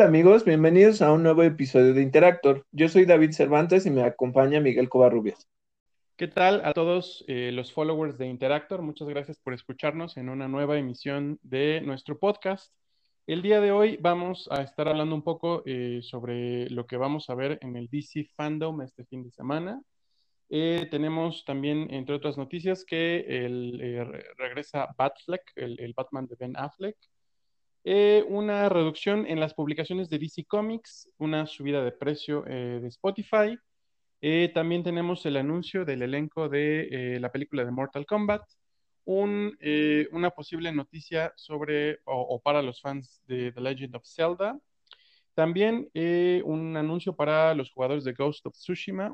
Hola amigos, bienvenidos a un nuevo episodio de Interactor. Yo soy David Cervantes y me acompaña Miguel Covarrubias. ¿Qué tal a todos eh, los followers de Interactor? Muchas gracias por escucharnos en una nueva emisión de nuestro podcast. El día de hoy vamos a estar hablando un poco eh, sobre lo que vamos a ver en el DC Fandom este fin de semana. Eh, tenemos también, entre otras noticias, que el, regresa Batfleck, el, Batman de Ben Affleck. Una reducción en las publicaciones de DC Comics, una subida de precio de Spotify. Eh, también tenemos el anuncio del elenco de eh, la película de Mortal Kombat, eh, una posible noticia sobre o, para los fans de The Legend of Zelda. También un anuncio para los jugadores de Ghost of Tsushima,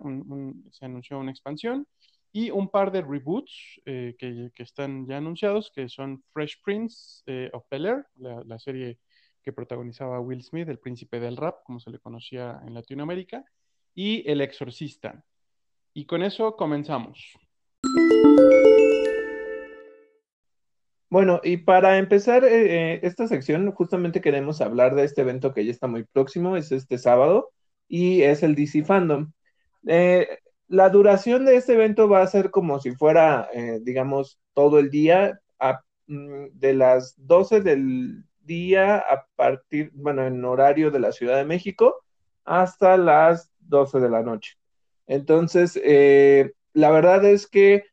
se anunció una expansión y un par de reboots que, están ya anunciados, que son Fresh Prince of Bel Air, la, la serie que protagonizaba Will Smith, el príncipe del rap, como se le conocía en Latinoamérica, y El Exorcista. Y con eso comenzamos. Bueno, y para empezar eh, eh, esta sección, justamente queremos hablar de este evento que ya está muy próximo, es este sábado, y es el DC Fandom. Eh, la duración de este evento va a ser como si fuera, digamos, todo el día, mm, de las 12 del día a partir, bueno, en horario de la Ciudad de México, hasta las 12 de la noche. Entonces, eh, la verdad es que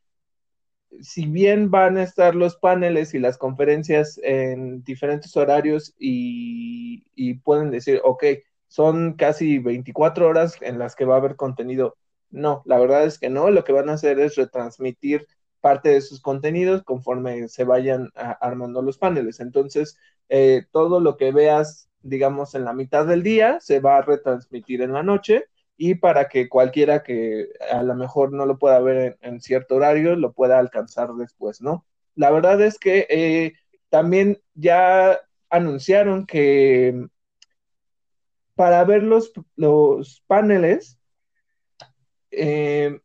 si bien van a estar los paneles y las conferencias en diferentes horarios y, y, pueden decir, ok, son casi 24 horas en las que va a haber contenido. No, la verdad es que no, lo que van a hacer es retransmitir parte de sus contenidos conforme se vayan armando los paneles. Entonces, eh, todo lo que veas, digamos, en la mitad del día se va a retransmitir en la noche y para que cualquiera que a lo mejor no lo pueda ver en, cierto horario lo pueda alcanzar después, ¿no? La verdad es que eh, también ya anunciaron que para ver los, los paneles eh,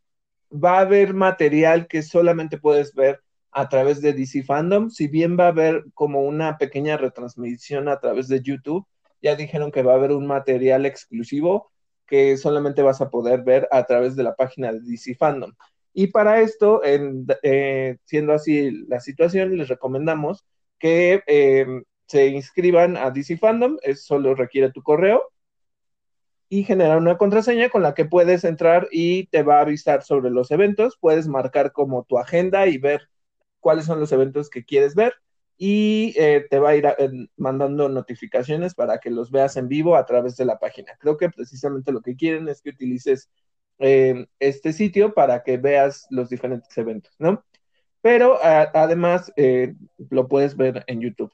va a haber material que solamente puedes ver a través de DC Fandom, si bien va a haber como una pequeña retransmisión a través de YouTube, ya dijeron que va a haber un material exclusivo que solamente vas a poder ver a través de la página de DC Fandom. Y para esto, eh, siendo así la situación, les recomendamos que em, se inscriban a DC Fandom, es solo requiere tu correo y generar una contraseña con la que puedes entrar y te va a avisar sobre los eventos. Puedes marcar como tu agenda y ver cuáles son los eventos que quieres ver y eh, te va a ir mandando notificaciones para que los veas en vivo a través de la página. Creo que precisamente lo que quieren es que utilices eh, este sitio para que veas los diferentes eventos, ¿no? Pero además eh, lo puedes ver en YouTube.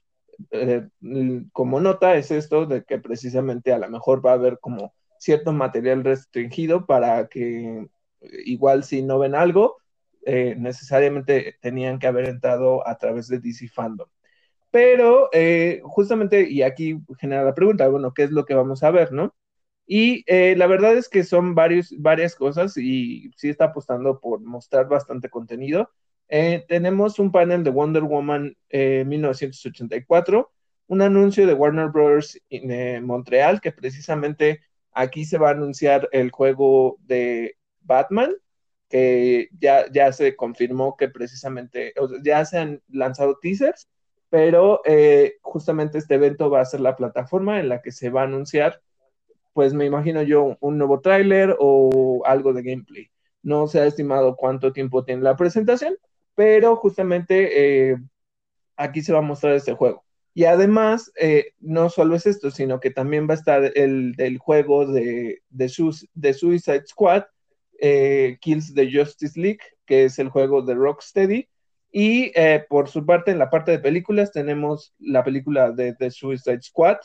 como nota es esto de que precisamente a lo mejor va a haber como cierto material restringido para que igual si no ven algo, necesariamente tenían que haber entrado a través de DC Fandom. Pero eh, justamente, y aquí genera la pregunta, bueno, ¿qué es lo que vamos a ver, no? Y eh, la verdad es que son varios, varias cosas y sí está apostando por mostrar bastante contenido. Eh, tenemos un panel de Wonder Woman 1984, un anuncio de Warner Bros. en Montreal, que precisamente aquí se va a anunciar el juego de Batman, que ya, ya se confirmó que precisamente, ya se han lanzado teasers pero eh, justamente este evento va a ser la plataforma en la que se va a anunciar, pues me imagino yo, un nuevo tráiler o algo de gameplay. No se ha estimado cuánto tiempo tiene la presentación, pero justamente eh, aquí se va a mostrar este juego. Y además, eh, no solo es esto, sino que también va a estar el del juego de, de, de Suicide Squad, Kills the Justice League, que es el juego de Rocksteady, y eh, por su parte, en la parte de películas, tenemos la película de Suicide Squad,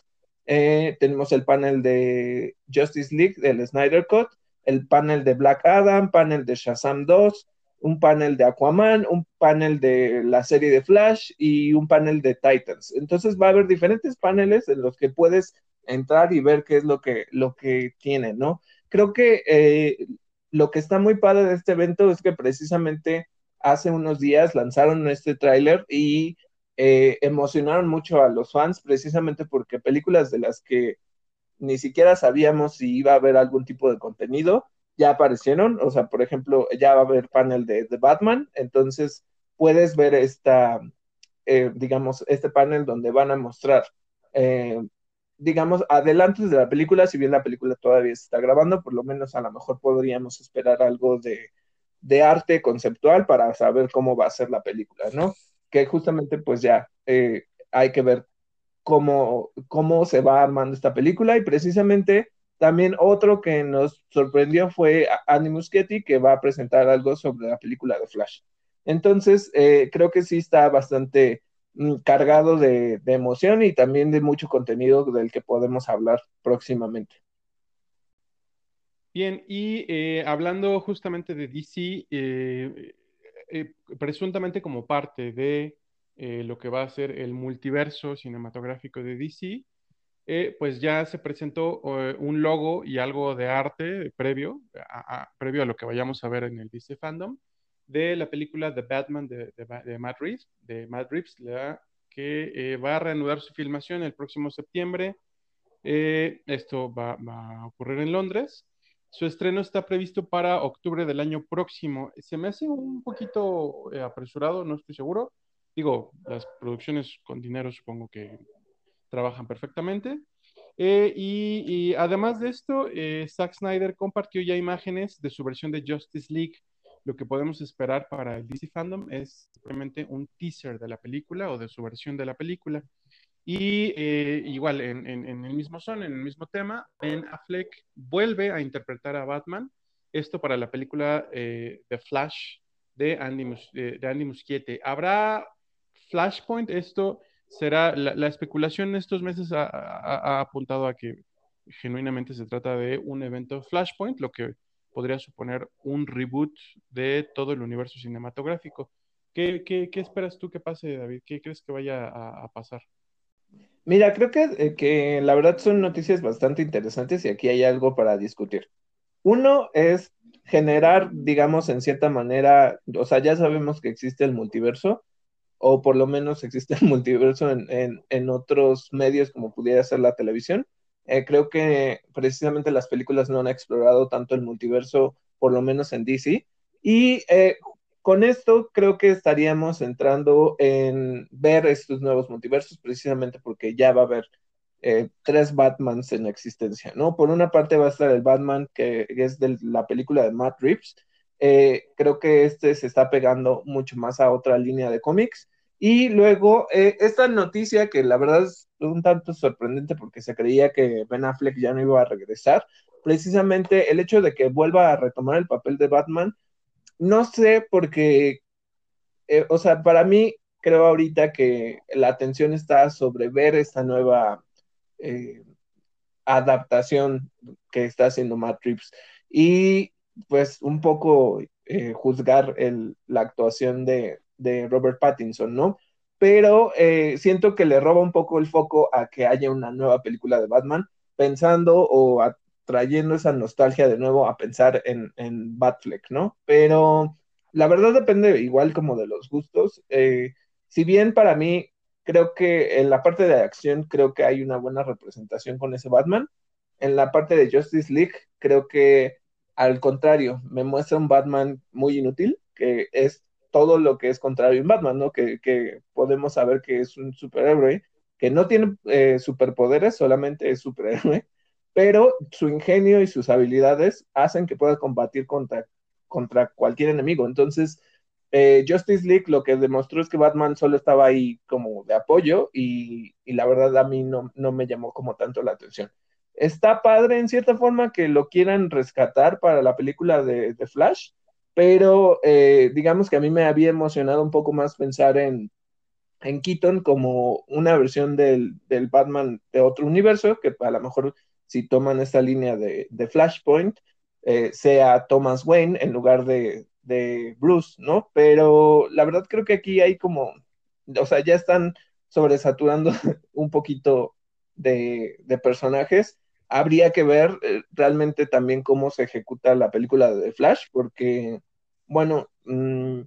eh, tenemos el panel de Justice League, del Snyder Cut, el panel de Black Adam, panel de Shazam 2, un panel de Aquaman, un panel de la serie de Flash y un panel de Titans. Entonces va a haber diferentes paneles en los que puedes entrar y ver qué es lo que, lo que tiene, ¿no? Creo que eh, lo que está muy padre de este evento es que precisamente hace unos días lanzaron este tráiler y eh, emocionaron mucho a los fans precisamente porque películas de las que ni siquiera sabíamos si iba a haber algún tipo de contenido, ya aparecieron, o sea, por ejemplo, ya va a haber panel de, Batman, entonces puedes ver esta, eh, digamos, este panel donde van a mostrar, eh, digamos, adelantos de la película, si bien la película todavía se está grabando, por lo menos a lo mejor podríamos esperar algo de, de arte conceptual para saber cómo va a ser la película, ¿no? Que justamente pues ya eh, hay que ver cómo, cómo se va armando esta película y precisamente también otro que nos sorprendió fue Andy Muschietti, que va a presentar algo sobre la película de Flash. Entonces, eh, creo que sí está bastante mm, cargado de, emoción y también de mucho contenido del que podemos hablar próximamente. Bien, y eh, hablando justamente de DC, eh, presuntamente como parte de lo que va a ser el multiverso cinematográfico de DC, pues ya se presentó un logo y algo de arte previo previo a lo que vayamos a ver en el DC Fandom de la película The Batman de, de, Matt Reeves, de Matt Reeves que eh, va a reanudar su filmación el próximo septiembre. Eh, esto va, a ocurrir en Londres. Su estreno está previsto para octubre del año próximo. Se me hace un poquito eh, apresurado, no estoy seguro. Digo, las producciones con dinero supongo que trabajan perfectamente. y, y, además de esto, Zack Snyder compartió ya imágenes de su versión de Justice League lo que podemos esperar para el DC Fandom es simplemente un teaser de la película o de su versión de la película. Y eh, igual, en, el mismo son, en el mismo tema, Ben Affleck vuelve a interpretar a Batman. Esto para la película eh, The Flash de Andy, eh, de Andy Muschietti. ¿Habrá Flashpoint? Esto será, la, especulación en estos meses ha, apuntado a que genuinamente se trata de un evento Flashpoint, lo que podría suponer un reboot de todo el universo cinematográfico. ¿Qué, esperas tú que pase, David? ¿Qué crees que vaya a, pasar? Mira, creo que, eh, que la verdad son noticias bastante interesantes y aquí hay algo para discutir. Uno es generar, digamos, en cierta manera, o sea, ya sabemos que existe el multiverso, o por lo menos existe el multiverso en, en otros medios como pudiera ser la televisión, eh, creo que precisamente las películas no han explorado tanto el multiverso, por lo menos en DC. Y eh, con esto creo que estaríamos entrando en ver estos nuevos multiversos, precisamente porque ya va a haber eh, tres Batmans en existencia, ¿no? Por una parte va a estar el Batman que es de la película de Matt Reeves. Creo que este se está pegando mucho más a otra línea de cómics. Y luego, esta noticia que la verdad es un tanto sorprendente porque se creía que Ben Affleck ya no iba a regresar. Precisamente el hecho de que vuelva a retomar el papel de Batman, no sé porque, eh, o sea, para mí creo ahorita que la atención está sobre ver esta nueva eh, adaptación que está haciendo Matt Reeves y pues un poco eh, juzgar la actuación de, Robert Pattinson, ¿no? pero eh, siento que le roba un poco el foco a que haya una nueva película de Batman, pensando o trayendo esa nostalgia de nuevo a pensar en, en Batfleck, ¿no? Pero la verdad depende igual como de los gustos. Eh, si bien para mí creo que en la parte de acción creo que hay una buena representación con ese Batman, en la parte de Justice League creo que al contrario, me muestra un Batman muy inútil, que es todo lo que es contrario en Batman, ¿no? Que, podemos saber que es un superhéroe que no tiene eh, superpoderes, solamente es superhéroe, pero su ingenio y sus habilidades hacen que pueda combatir contra, contra cualquier enemigo. Entonces, eh, Justice League lo que demostró es que Batman solo estaba ahí como de apoyo y, la verdad a mí no, no, me llamó como tanto la atención. Está padre en cierta forma que lo quieran rescatar para la película de, de Flash, pero eh, digamos que a mí me había emocionado un poco más pensar en, en Keaton como una versión del, del, Batman de otro universo, que a lo mejor si toman esta línea de, de Flashpoint, eh, sea Thomas Wayne en lugar de, de, Bruce, ¿no? Pero la verdad creo que aquí hay como, o sea, ya están sobresaturando un poquito de, de personajes habría que ver eh, realmente también cómo se ejecuta la película de Flash, porque, bueno, mm,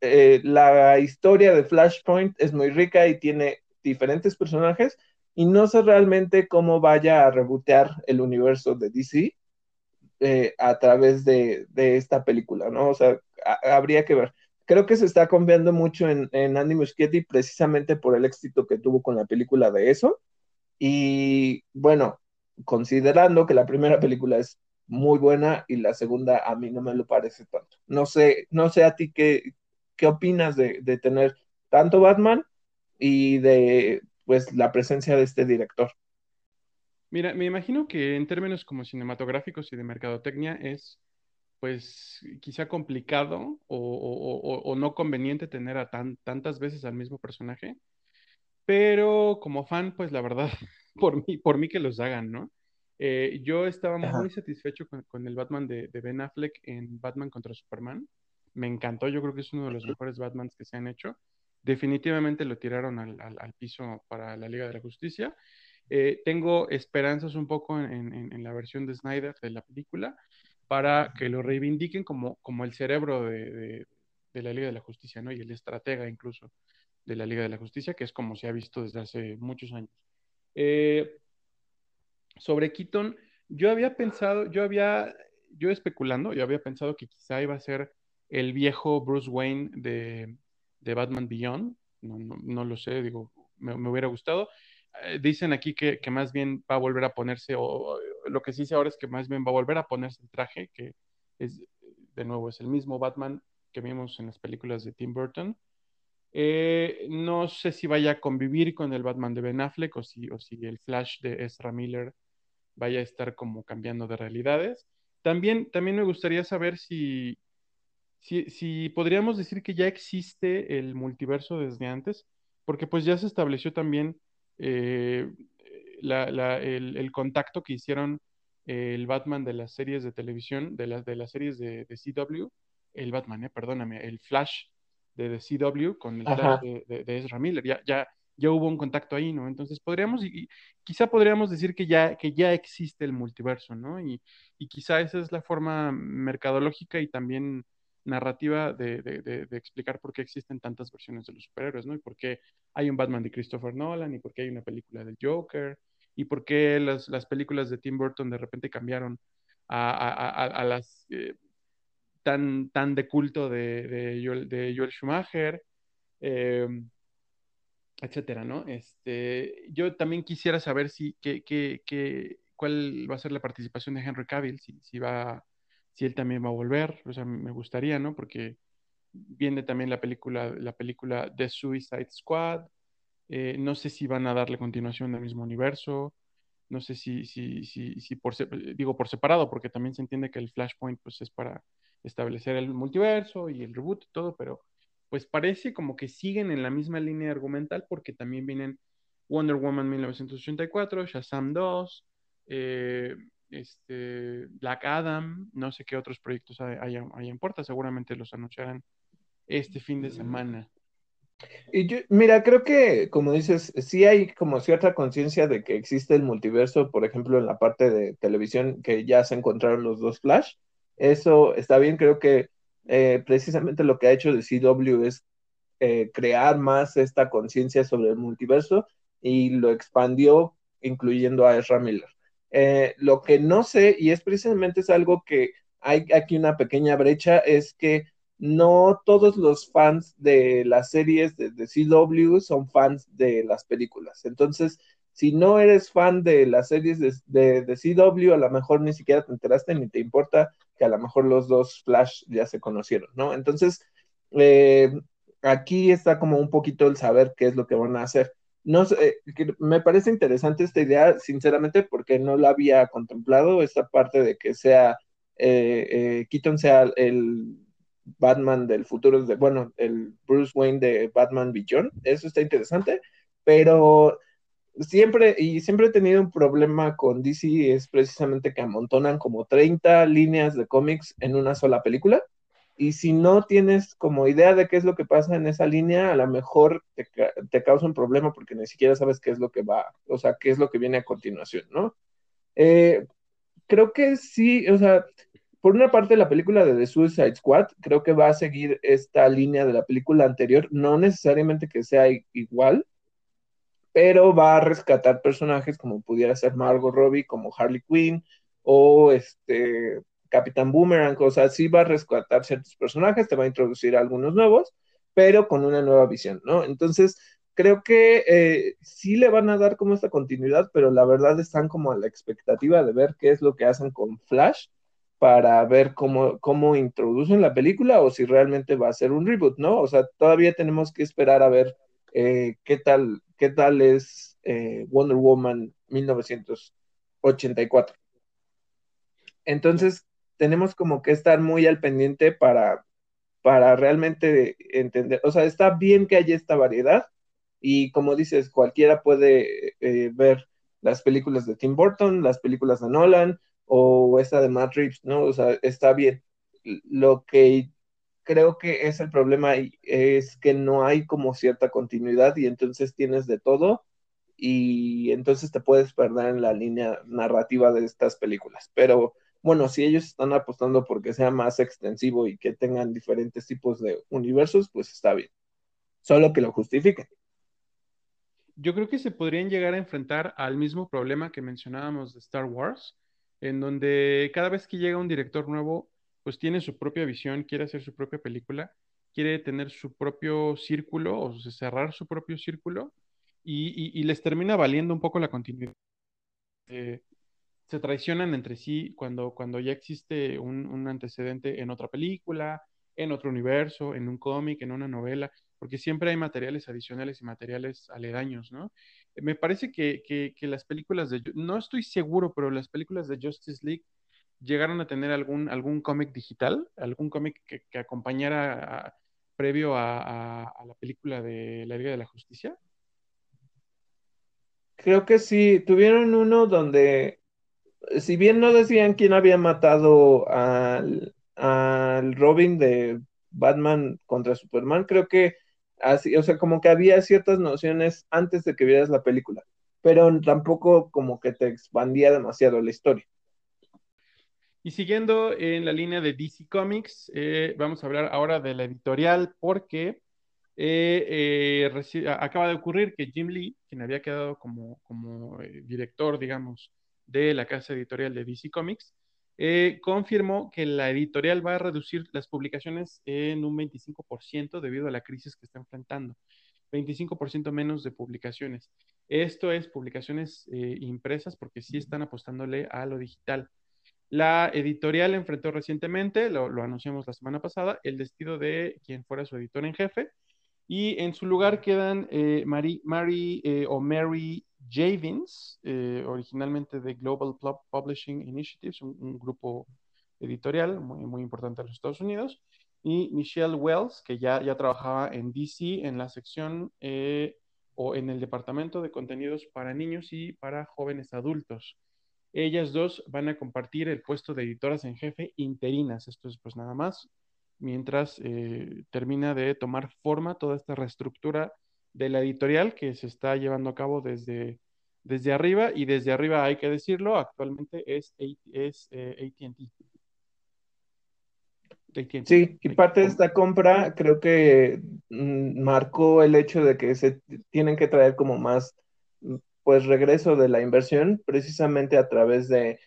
eh, la historia de Flashpoint es muy rica y tiene diferentes personajes, y no sé realmente cómo vaya a rebotear el universo de DC eh, a través de, esta película, ¿no? O sea, habría que ver. Creo que se está confiando mucho en, en Andy Muschietti precisamente por el éxito que tuvo con la película de eso. Y bueno, considerando que la primera película es muy buena y la segunda a mí no me lo parece tanto. No sé, no sé a ti qué, qué opinas de, de tener tanto Batman y de pues la presencia de este director. Mira, me imagino que en términos como cinematográficos y de mercadotecnia es pues quizá complicado o, no conveniente tener a tan, tantas veces al mismo personaje, pero como fan, pues la verdad, por mí, por mí que los hagan, ¿no? Eh, yo estaba muy satisfecho con, el Batman de, Ben Affleck en Batman contra Superman. Me encantó, yo creo que es uno de los mejores Batmans que se han hecho. Definitivamente lo tiraron al, piso para la Liga de la Justicia. Eh, tengo esperanzas un poco en, la versión de Snyder de la película para que lo reivindiquen como, como el cerebro de, la Liga de la Justicia, ¿no? Y el estratega incluso de la Liga de la Justicia, que es como se ha visto desde hace muchos años. Eh, sobre Keaton, yo había pensado, yo había, yo especulando, yo había pensado que quizá iba a ser el viejo Bruce Wayne de, Batman Beyond, no, lo sé, digo, me, hubiera gustado. Eh, dicen aquí que, más bien va a volver a ponerse, o, lo que sí sé ahora es que más bien va a volver a ponerse el traje, que es, de nuevo, es el mismo Batman que vimos en las películas de Tim Burton. Eh, no sé si vaya a convivir con el Batman de Ben Affleck o si, o si el Flash de Ezra Miller vaya a estar como cambiando de realidades. También, también me gustaría saber si, si, podríamos decir que ya existe el multiverso desde antes, porque pues ya se estableció también eh, el, contacto que hicieron el Batman de las series de televisión, de las, de las series de, CW, el Batman, eh, perdóname, el Flash de, CW con el de, Ezra Miller. Ya, ya, ya hubo un contacto ahí, ¿no? Entonces podríamos, y, quizá podríamos decir que ya, que ya existe el multiverso, ¿no? Y, y quizá esa es la forma mercadológica y también narrativa de, de, de, explicar por qué existen tantas versiones de los superhéroes, ¿no? Y por qué hay un Batman de Christopher Nolan, y por qué hay una película del Joker, y por qué las, las películas de Tim Burton de repente cambiaron a, a, a, las eh, tan, tan de culto de, de, Joel, de Schumacher. Eh, etcétera, ¿no? Este, yo también quisiera saber si, que, que, cuál va a ser la participación de Henry Cavill, si, si, va, si él también va a volver, o sea, me gustaría, ¿no? Porque viene también la película, la película The Suicide Squad, eh, no sé si van a darle continuación del mismo universo, no sé si, si, si, si por, digo por separado, porque también se entiende que el Flashpoint pues es para establecer el multiverso y el reboot y todo, pero pues parece como que siguen en la misma línea argumental porque también vienen Wonder Woman 1984, Shazam 2, eh, este, Black Adam, no sé qué otros proyectos hay, en puerta, seguramente los anunciarán este fin de semana. Y yo, mira, creo que, como dices, sí hay como cierta conciencia de que existe el multiverso, por ejemplo, en la parte de televisión, que ya se encontraron los dos Flash. Eso está bien, creo que eh, precisamente lo que ha hecho de CW es eh, crear más esta conciencia sobre el multiverso y lo expandió incluyendo a Ezra Miller. Eh, lo que no sé, y es precisamente es algo que hay aquí una pequeña brecha, es que no todos los fans de las series de, de CW son fans de las películas. Entonces, si no eres fan de las series de, de, CW, a lo mejor ni siquiera te enteraste ni te importa que a lo mejor los dos Flash ya se conocieron, ¿no? Entonces, eh, aquí está como un poquito el saber qué es lo que van a hacer. No sé, me parece interesante esta idea, sinceramente, porque no la había contemplado, esta parte de que sea, eh, eh, Keaton sea el Batman del futuro, de, bueno, el Bruce Wayne de Batman Beyond, eso está interesante, pero siempre, y siempre he tenido un problema con DC, es precisamente que amontonan como 30 líneas de cómics en una sola película. Y si no tienes como idea de qué es lo que pasa en esa línea, a lo mejor te, causa un problema porque ni siquiera sabes qué es lo que va, o sea, qué es lo que viene a continuación, ¿no? Eh, creo que sí, o sea, por una parte la película de The Suicide Squad, creo que va a seguir esta línea de la película anterior, no necesariamente que sea igual, pero va a rescatar personajes como pudiera ser Margot Robbie, como Harley Quinn, o este Capitán Boomerang, o sea, sí va a rescatar ciertos personajes, te va a introducir algunos nuevos, pero con una nueva visión, ¿no? Entonces, creo que eh, sí le van a dar como esta continuidad, pero la verdad están como a la expectativa de ver qué es lo que hacen con Flash para ver cómo, cómo introducen la película o si realmente va a ser un reboot, ¿no? O sea, todavía tenemos que esperar a ver eh, qué tal, qué tal es eh, Wonder Woman 1984. Entonces, tenemos como que estar muy al pendiente para, para realmente entender, o sea, está bien que haya esta variedad y como dices, cualquiera puede eh, ver las películas de Tim Burton, las películas de Nolan o esta de Matt Reeves, ¿no? O sea, está bien. Lo que creo que es el problema es que no hay como cierta continuidad y entonces tienes de todo y entonces te puedes perder en la línea narrativa de estas películas. Pero bueno, si ellos están apostando porque sea más extensivo y que tengan diferentes tipos de universos, pues está bien. Solo que lo justifiquen. Yo creo que se podrían llegar a enfrentar al mismo problema que mencionábamos de Star Wars, en donde cada vez que llega un director nuevo, pues tiene su propia visión, quiere hacer su propia película, quiere tener su propio círculo o cerrar su propio círculo y, les termina valiendo un poco la continuidad. Eh, se traicionan entre sí cuando, cuando ya existe un, antecedente en otra película, en otro universo, en un cómic, en una novela, porque siempre hay materiales adicionales y materiales aledaños, ¿no? Me parece que, las películas de, no estoy seguro, pero las películas de Justice League llegaron a tener algún, algún cómic digital, algún cómic que, acompañara previo a, la película de La Liga de la Justicia. Creo que sí, tuvieron uno donde si bien no decían quién había matado al, Robin de Batman contra Superman, creo que así, o sea, como que había ciertas nociones antes de que vieras la película, pero tampoco como que te expandía demasiado la historia. Y siguiendo en la línea de DC Comics, eh, vamos a hablar ahora de la editorial porque eh, eh, acaba de ocurrir que Jim Lee, quien había quedado como, como director, digamos, de la casa editorial de DC Comics, confirmó que la editorial va a reducir las publicaciones en un 25% debido a la crisis que está enfrentando. 25% menos de publicaciones. Esto es publicaciones impresas porque sí están apostándole a lo digital. La editorial enfrentó recientemente, lo, anunciamos la semana pasada, el despido de quien fuera su editor en jefe y en su lugar quedan eh, Mary, o Mary Javins, eh, originalmente de Global Publishing Initiatives, un, grupo editorial muy, importante en los Estados Unidos, y Michelle Wells, que ya, ya trabajaba en DC en la sección eh, o en el departamento de contenidos para niños y para jóvenes adultos. Ellas dos van a compartir el puesto de editoras en jefe interinas. Esto es pues nada más, mientras eh, termina de tomar forma toda esta reestructura de la editorial que se está llevando a cabo desde, desde arriba y desde arriba hay que decirlo, actualmente es, es eh, ATT. Sí, y parte de esta compra creo que mm, marcó el hecho de que se tienen que traer como más pues regreso de la inversión precisamente a través de,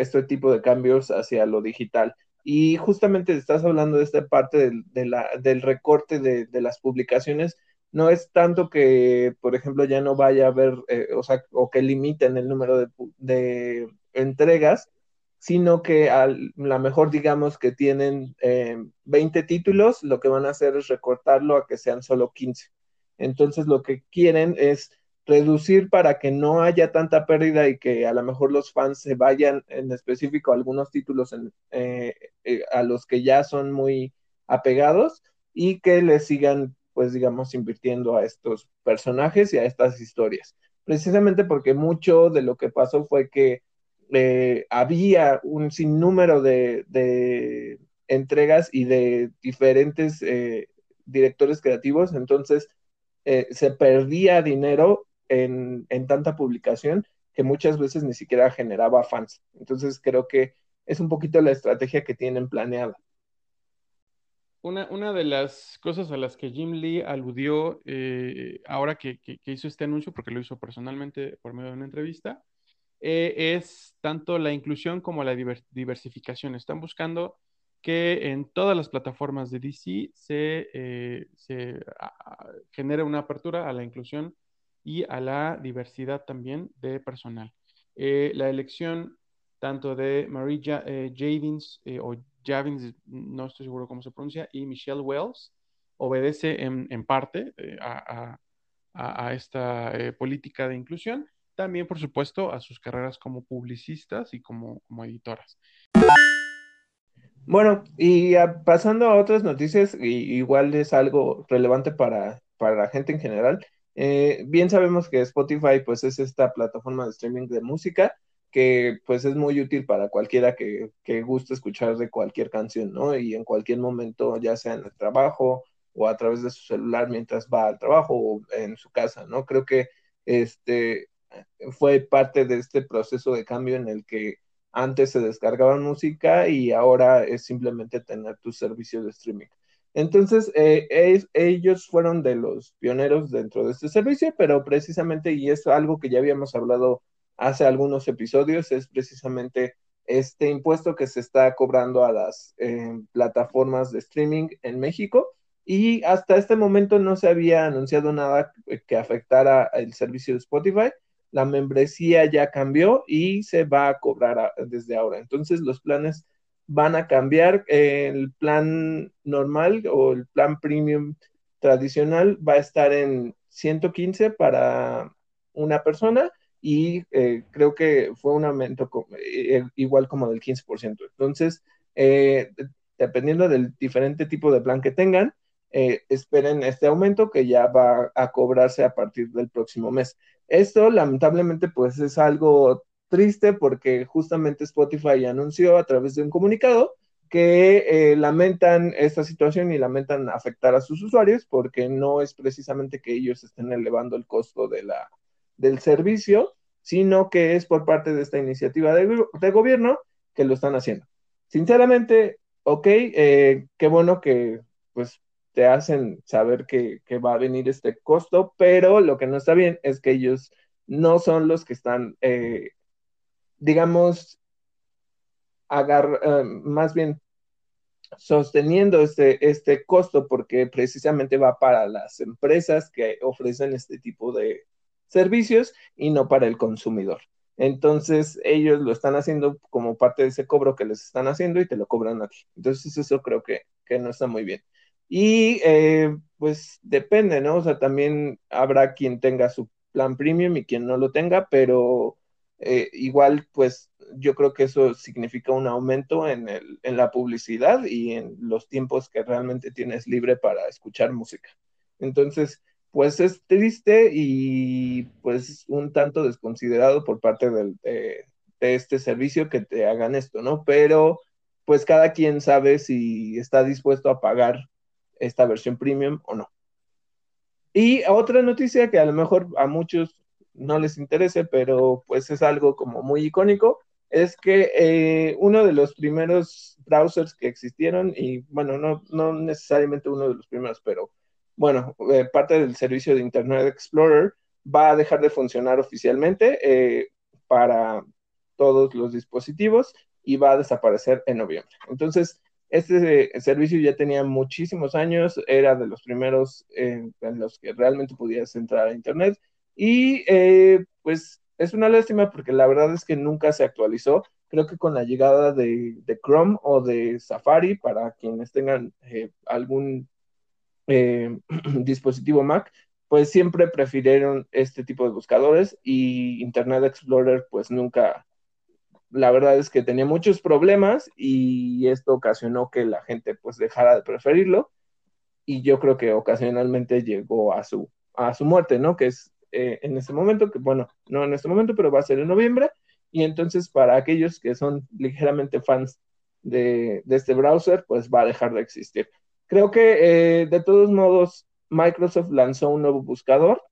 este tipo de cambios hacia lo digital. Y justamente estás hablando de esta parte del recorte de, las publicaciones no es tanto que, por ejemplo, ya no vaya a haber, eh, o sea, o que limiten el número de, entregas, sino que a lo mejor digamos que tienen 20 eh, títulos, lo que van a hacer es recortarlo a que sean solo 15. Entonces lo que quieren es reducir para que no haya tanta pérdida y que a lo mejor los fans se vayan en específico a algunos títulos eh, a los que ya son muy apegados y que les sigan pues digamos, invirtiendo a estos personajes y a estas historias. Precisamente porque mucho de lo que pasó fue que eh, había un sinnúmero de, entregas y de diferentes eh, directores creativos, entonces eh, se perdía dinero en, tanta publicación que muchas veces ni siquiera generaba fans. Entonces creo que es un poquito la estrategia que tienen planeada. una, de las cosas a las que Jim Lee aludió eh, ahora que, hizo este anuncio, porque lo hizo personalmente por medio de una entrevista, eh, es tanto la inclusión como la diversificación. Están buscando que en todas las plataformas de DC se, eh, genere una apertura a la inclusión y a la diversidad también de personal. la elección tanto de Marie Javins o Javins, no estoy seguro cómo se pronuncia, y Michelle Wells, obedece en, parte eh, a, esta eh, política de inclusión, también por supuesto a sus carreras como publicistas y como, editoras. Bueno, y pasando a otras noticias, igual es algo relevante para, la gente en general. Eh, bien sabemos que Spotify pues es esta plataforma de streaming de música que pues es muy útil para cualquiera que, que guste escuchar de cualquier canción, ¿no? Y en cualquier momento, ya sea en el trabajo o a través de su celular mientras va al trabajo o en su casa, ¿no? Creo que este fue parte de este proceso de cambio en el que antes se descargaban música y ahora es simplemente tener tu servicio de streaming. Entonces, eh, ellos fueron de los pioneros dentro de este servicio, pero precisamente, y es algo que ya habíamos hablado hace algunos episodios es precisamente este impuesto que se está cobrando a las eh, plataformas de streaming en México y hasta este momento no se había anunciado nada que afectara el servicio de Spotify. La membresía ya cambió y se va a cobrar desde ahora. Entonces los planes van a cambiar. el plan normal o el plan premium tradicional va a estar en 115 para una persona y eh, creo que fue un aumento eh, igual como del 15%. Entonces, eh, dependiendo del diferente tipo de plan que tengan, esperen este aumento que ya va a cobrarse a partir del próximo mes. Esto lamentablemente pues es algo triste porque justamente Spotify anunció a través de un comunicado que lamentan esta situación y lamentan afectar a sus usuarios porque no es precisamente que ellos estén elevando el costo de la, del servicio, sino que es por parte de esta iniciativa de, gobierno que lo están haciendo. Sinceramente, ok, eh, qué bueno que pues te hacen saber que, va a venir este costo, pero lo que no está bien es que ellos no son los que están, eh, digamos, agar eh, más bien sosteniendo este, este costo porque precisamente va para las empresas que ofrecen este tipo de, servicios y no para el consumidor. Entonces, ellos lo están haciendo como parte de ese cobro que les están haciendo y te lo cobran a ti. Entonces, eso creo que, no está muy bien. Y eh, pues depende, ¿no? O sea, también habrá quien tenga su plan premium y quien no lo tenga, pero eh, igual, pues yo creo que eso significa un aumento en, el, en la publicidad y en los tiempos que realmente tienes libre para escuchar música. Entonces, pues es triste y pues un tanto desconsiderado por parte de, este servicio que te hagan esto, ¿no? Pero pues cada quien sabe si está dispuesto a pagar esta versión premium o no. Y otra noticia que a lo mejor a muchos no les interese, pero pues es algo como muy icónico, es que eh, uno de los primeros browsers que existieron, y bueno, no, no necesariamente uno de los primeros, pero bueno, eh, parte del servicio de Internet Explorer va a dejar de funcionar oficialmente eh, para todos los dispositivos y va a desaparecer en noviembre. Entonces, este servicio ya tenía muchísimos años, era de los primeros en los que realmente podías entrar a Internet y eh, pues es una lástima porque la verdad es que nunca se actualizó. Creo que con la llegada de, Chrome o de Safari, para quienes tengan algún eh, dispositivo Mac, pues siempre prefirieron este tipo de buscadores y Internet Explorer pues nunca, la verdad es que tenía muchos problemas y esto ocasionó que la gente pues dejara de preferirlo y yo creo que ocasionalmente llegó a su, a su muerte, ¿no? Que es eh, en este momento, que bueno, no en este momento, pero va a ser en noviembre y entonces para aquellos que son ligeramente fans de, este browser, pues va a dejar de existir. Creo que eh, de todos modos Microsoft lanzó un nuevo buscador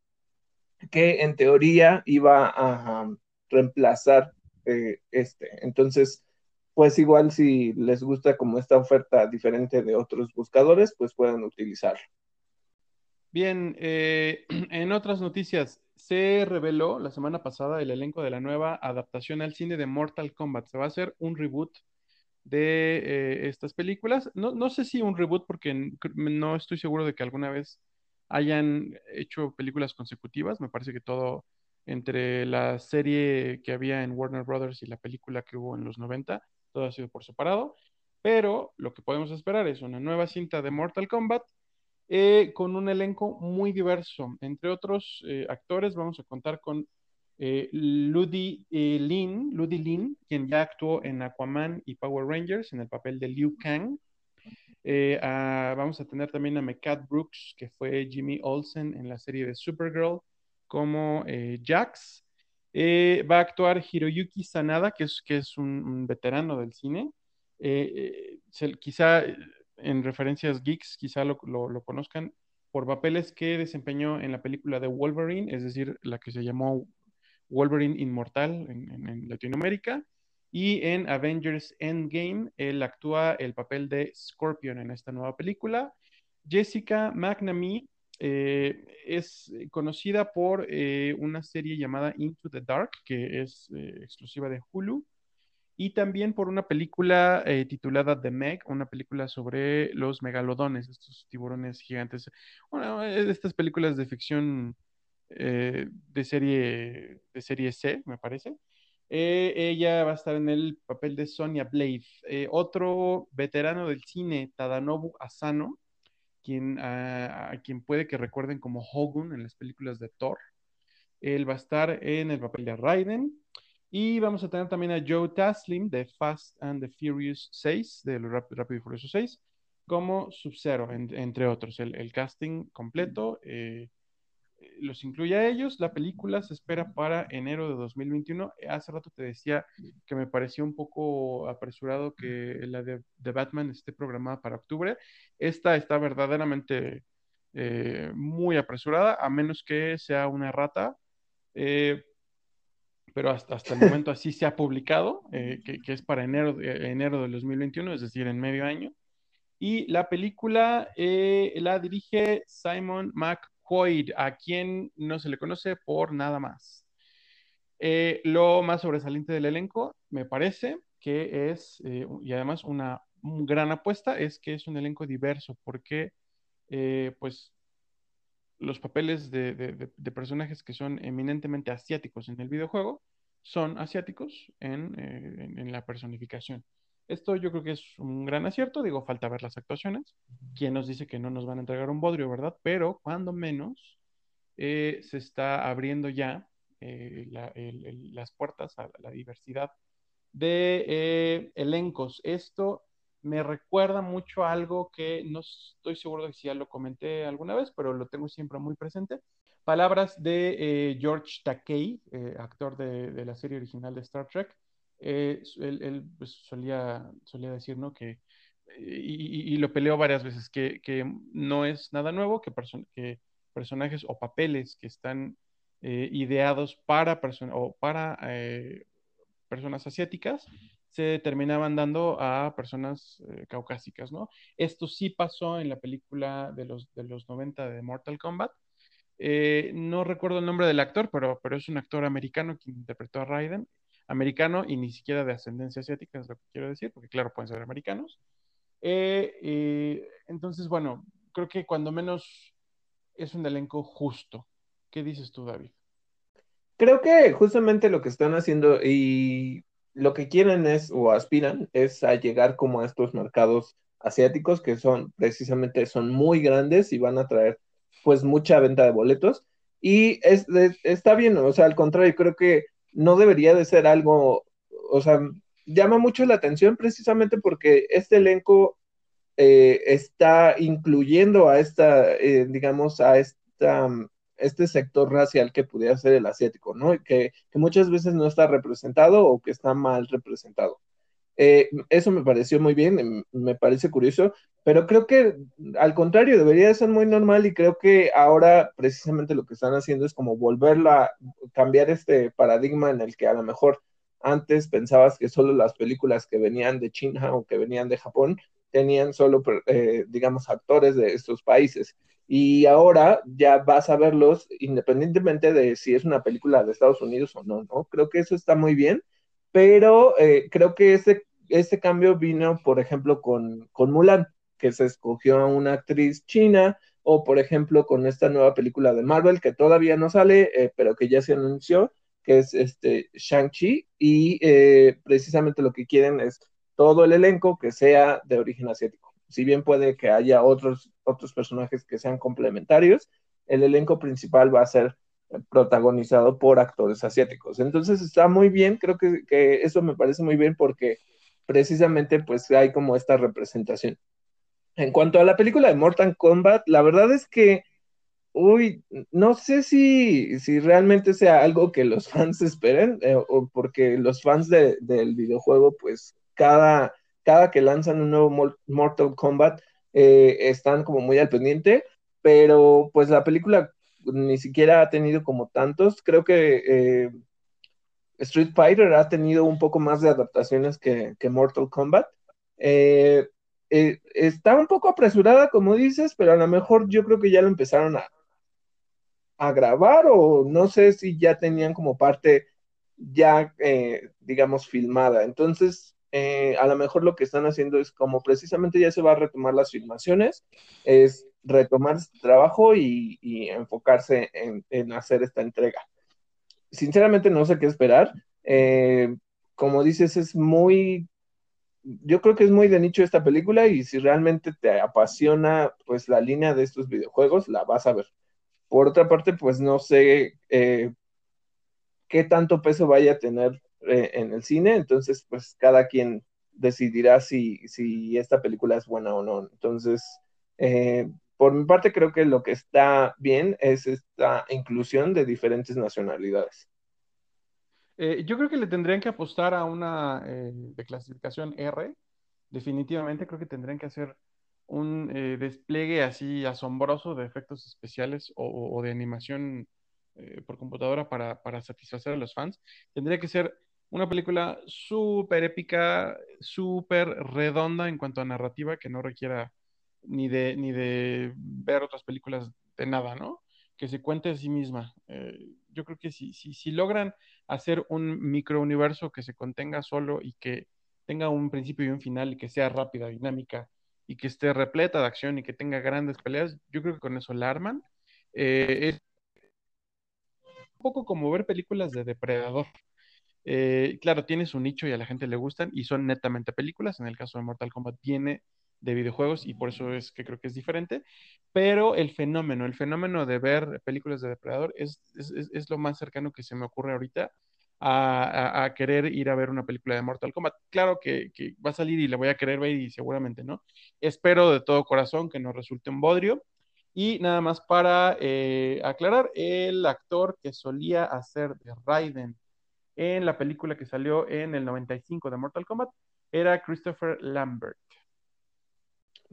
que en teoría iba a reemplazar eh, este. Entonces, pues igual si les gusta como esta oferta diferente de otros buscadores, pues pueden utilizarlo. Bien, eh, en otras noticias, se reveló la semana pasada el elenco de la nueva adaptación al cine de Mortal Kombat. Se va a hacer un reboot de eh, estas películas. No, no, sé si un reboot porque no estoy seguro de que alguna vez hayan hecho películas consecutivas. Me parece que todo entre la serie que había en Warner Brothers y la película que hubo en los 90, todo ha sido por separado. Pero lo que podemos esperar es una nueva cinta de Mortal Kombat eh, con un elenco muy diverso. Entre otros eh, actores vamos a contar con eh, Ludi Lin, Ludi Lin, quien ya actuó en Aquaman y Power Rangers en el papel de Liu Kang. vamos a tener también a Mekat Brooks, que fue Jimmy Olsen en la serie de Supergirl, como Jax. va a actuar Hiroyuki Sanada, que es, que es un, veterano del cine. quizá en referencias geeks, quizá lo, conozcan por papeles que desempeñó en la película de Wolverine, es decir, la que se llamó Wolverine Inmortal en, Latinoamérica, y en Avengers Endgame, él actúa el papel de Scorpion en esta nueva película. Jessica McNamee eh, es conocida por eh, una serie llamada Into the Dark, que es eh, exclusiva de Hulu y también por una película eh, titulada The Meg, una película sobre los megalodones, estos tiburones gigantes. Bueno, eh, estas películas de ficción eh, de, serie, de serie C, me parece. ella va a estar en el papel de Sonia Blade. otro veterano del cine, Tadanobu Asano, quien, a, a quien puede que recuerden como Hogun en las películas de Thor. Él va a estar en el papel de Raiden. Y vamos a tener también a Joe Taslim de Fast and the Furious 6, de los Rápido y Furioso 6, como Sub-Zero, entre otros. El, casting completo eh, los incluye a ellos. La película se espera para enero de 2021. Hace rato te decía que me pareció un poco apresurado que la de, Batman esté programada para octubre. Esta está verdaderamente eh, muy apresurada, a menos que sea una rata. Eh, pero hasta, hasta el momento así se ha publicado, eh, que, es para enero, enero del 2021, es decir, en medio año. Y la película eh, la dirige Simon McCoy, a quien no se le conoce por nada más. Eh, lo más sobresaliente del elenco, me parece, que es, y además una, gran apuesta, es que es un elenco diverso, porque pues los papeles de, personajes que son eminentemente asiáticos en el videojuego son asiáticos en, eh, la personificación. Esto yo creo que es un gran acierto, digo, falta ver las actuaciones. ¿Quién nos dice que no nos van a entregar un bodrio, verdad? Pero cuando menos eh, se está abriendo ya eh, las puertas a la diversidad de elencos. Esto me recuerda mucho algo que no estoy seguro de si ya lo comenté alguna vez, pero lo tengo siempre muy presente. Palabras de eh, George Takei, eh, actor de, la serie original de Star Trek. Eh, él, pues, solía, solía decir, ¿no? Que, y, lo peleó varias veces, que, no es nada nuevo, que, que personajes o papeles que están ideados para, o para personas asiáticas se terminaban dando a personas eh, caucásicas, ¿no? Esto sí pasó en la película de los, de los 90 de Mortal Kombat. Eh, no recuerdo el nombre del actor, pero, pero es un actor americano que interpretó a Raiden, americano y ni siquiera de ascendencia asiática, es lo que quiero decir, porque claro, pueden ser americanos. Eh, entonces, bueno, creo que cuando menos es un elenco justo. ¿Qué dices tú, David? Creo que justamente lo que están haciendo, y lo que quieren es, o aspiran, es a llegar como a estos mercados asiáticos que son precisamente, son muy grandes y van a traer pues mucha venta de boletos. Y es, está bien, o sea, al contrario, creo que no debería de ser algo, o sea, llama mucho la atención precisamente porque este elenco eh, está incluyendo a esta, eh, digamos, a esta este sector racial que pudiera ser el asiático, ¿no? Que, muchas veces no está representado o que está mal representado. Eh, eso me pareció muy bien, em, me parece curioso, pero creo que al contrario, debería de ser muy normal y creo que ahora precisamente lo que están haciendo es como volverla cambiar este paradigma en el que a lo mejor antes pensabas que solo las películas que venían de China o que venían de Japón tenían solo, eh, digamos, actores de estos países. Y ahora ya vas a verlos independientemente de si es una película de Estados Unidos o no, ¿no? Creo que eso está muy bien, pero eh, creo que ese, ese cambio vino, por ejemplo, con, con Mulan, que se escogió a una actriz china, o por ejemplo con esta nueva película de Marvel que todavía no sale, eh, pero que ya se anunció, que es este Shang-Chi, y eh, precisamente lo que quieren es todo el elenco que sea de origen asiático. Si bien puede que haya otros, otros personajes que sean complementarios, el elenco principal va a ser protagonizado por actores asiáticos. Entonces está muy bien, creo que, que eso me parece muy bien porque precisamente pues hay como esta representación. En cuanto a la película de Mortal Kombat, la verdad es que, uy, no sé si, si realmente sea algo que los fans esperen, eh, o porque los fans del videojuego, pues cada, cada que lanzan un nuevo Mortal Kombat, eh, están como muy al pendiente, pero pues la película ni siquiera ha tenido como tantos, creo que eh, Street Fighter ha tenido un poco más de adaptaciones que, que Mortal Kombat. Eh, está un poco apresurada, como dices, pero a lo mejor yo creo que ya lo empezaron a, a grabar o no sé si ya tenían como parte ya, digamos, filmada. Entonces, eh, a lo mejor lo que están haciendo es como precisamente ya se va a retomar las filmaciones, es retomar este trabajo y, enfocarse en, hacer esta entrega. Sinceramente no sé qué esperar. como dices, es muy yo creo que es muy de nicho esta película y si realmente te apasiona pues la línea de estos videojuegos, la vas a ver. Por otra parte, pues no sé eh, qué tanto peso vaya a tener eh, en el cine, entonces pues cada quien decidirá si, si esta película es buena o no. Entonces, eh, por mi parte creo que lo que está bien es esta inclusión de diferentes nacionalidades. Eh, yo creo que le tendrían que apostar a una de clasificación R. Definitivamente creo que tendrían que hacer un despliegue así asombroso de efectos especiales o, de animación por computadora para, para, satisfacer a los fans. Tendría que ser una película súper épica, súper redonda en cuanto a narrativa, que no requiera ni de, ni de ver otras películas de nada, ¿no? Que se cuente a sí misma. yo creo que si, si, si logran hacer un microuniverso que se contenga solo y que tenga un principio y un final y que sea rápida, dinámica y que esté repleta de acción y que tenga grandes peleas, yo creo que con eso la arman. Eh, es un poco como ver películas de Depredador. Eh, claro, tiene su nicho y a la gente le gustan y son netamente películas. En el caso de Mortal Kombat viene de videojuegos y por eso es que creo que es diferente. Pero el fenómeno, el fenómeno de ver películas de Depredador es, es, lo más cercano que se me ocurre ahorita a, a, querer ir a ver una película de Mortal Kombat. Claro que, que, va a salir y la voy a querer ver y seguramente no. Espero de todo corazón que no resulte un bodrio. Y nada más para eh, aclarar, el actor que solía hacer de Raiden en la película que salió en el 95 de Mortal Kombat era Christopher Lambert.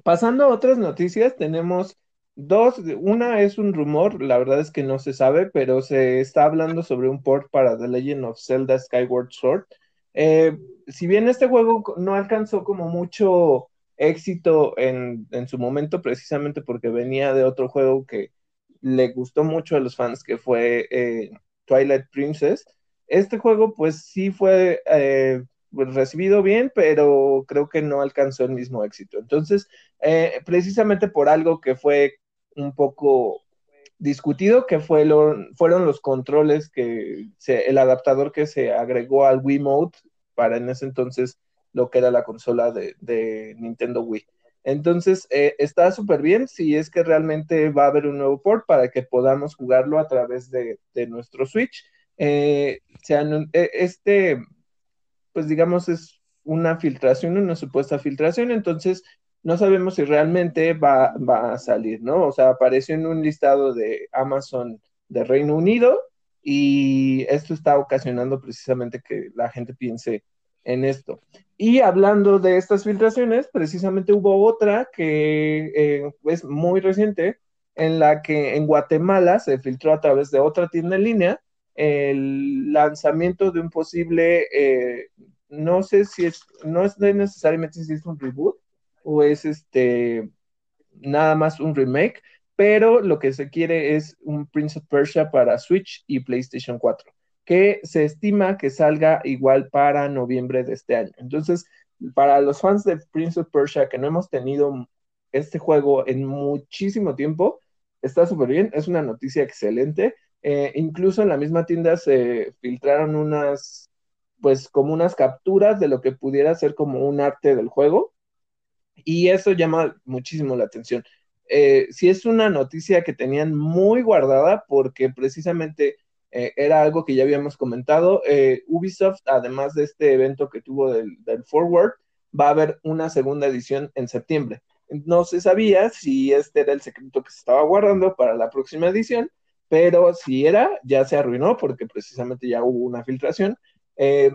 Pasando a otras noticias, tenemos dos. Una es un rumor, la verdad es que no se sabe, pero se está hablando sobre un port para The Legend of Zelda Skyward Sword. Eh, si bien este juego no alcanzó como mucho éxito en, su momento, precisamente porque venía de otro juego que le gustó mucho a los fans, que fue eh, Twilight Princess. Este juego, pues sí fue eh, pues, recibido bien, pero creo que no alcanzó el mismo éxito. Entonces, eh, precisamente por algo que fue un poco discutido, que fue fueron los controles que el adaptador que se agregó al Wii Mode para en ese entonces lo que era la consola de, Nintendo Wii. Entonces, eh, está súper bien si es que realmente va a haber un nuevo port para que podamos jugarlo a través de, nuestro Switch. Eh, este pues digamos, es una filtración, una supuesta filtración, entonces no sabemos si realmente va, va a salir, ¿no? O sea, apareció en un listado de Amazon de Reino Unido y esto está ocasionando precisamente que la gente piense en esto. Y hablando de estas filtraciones, precisamente hubo otra que eh, es muy reciente, en la que en Guatemala se filtró a través de otra tienda en línea el lanzamiento de un posible, eh, no sé si es, no es necesariamente si es un reboot o es este, nada más un remake, pero lo que se quiere es un Prince of Persia para Switch y PlayStation 4, que se estima que salga igual para noviembre de este año. Entonces, para los fans de Prince of Persia que no hemos tenido este juego en muchísimo tiempo, está súper bien, es una noticia excelente. Eh, incluso en la misma tienda se filtraron unas, pues como unas capturas de lo que pudiera ser como un arte del juego. Y eso llama muchísimo la atención. Eh, si es una noticia que tenían muy guardada porque precisamente eh, era algo que ya habíamos comentado. Ubisoft, además de este evento que tuvo del, Forward, va a haber una segunda edición en septiembre. No se sabía si este era el secreto que se estaba guardando para la próxima edición, pero si era, ya se arruinó porque precisamente ya hubo una filtración. Eh,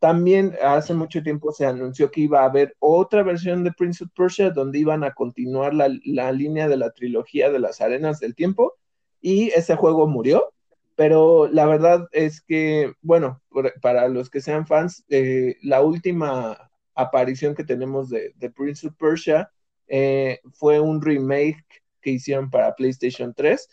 también hace mucho tiempo se anunció que iba a haber otra versión de Prince of Persia donde iban a continuar la, línea de la trilogía de las arenas del tiempo y ese juego murió, pero la verdad es que, bueno, para los que sean fans, eh, la última aparición que tenemos de, Prince of Persia eh, fue un remake que hicieron para PlayStation 3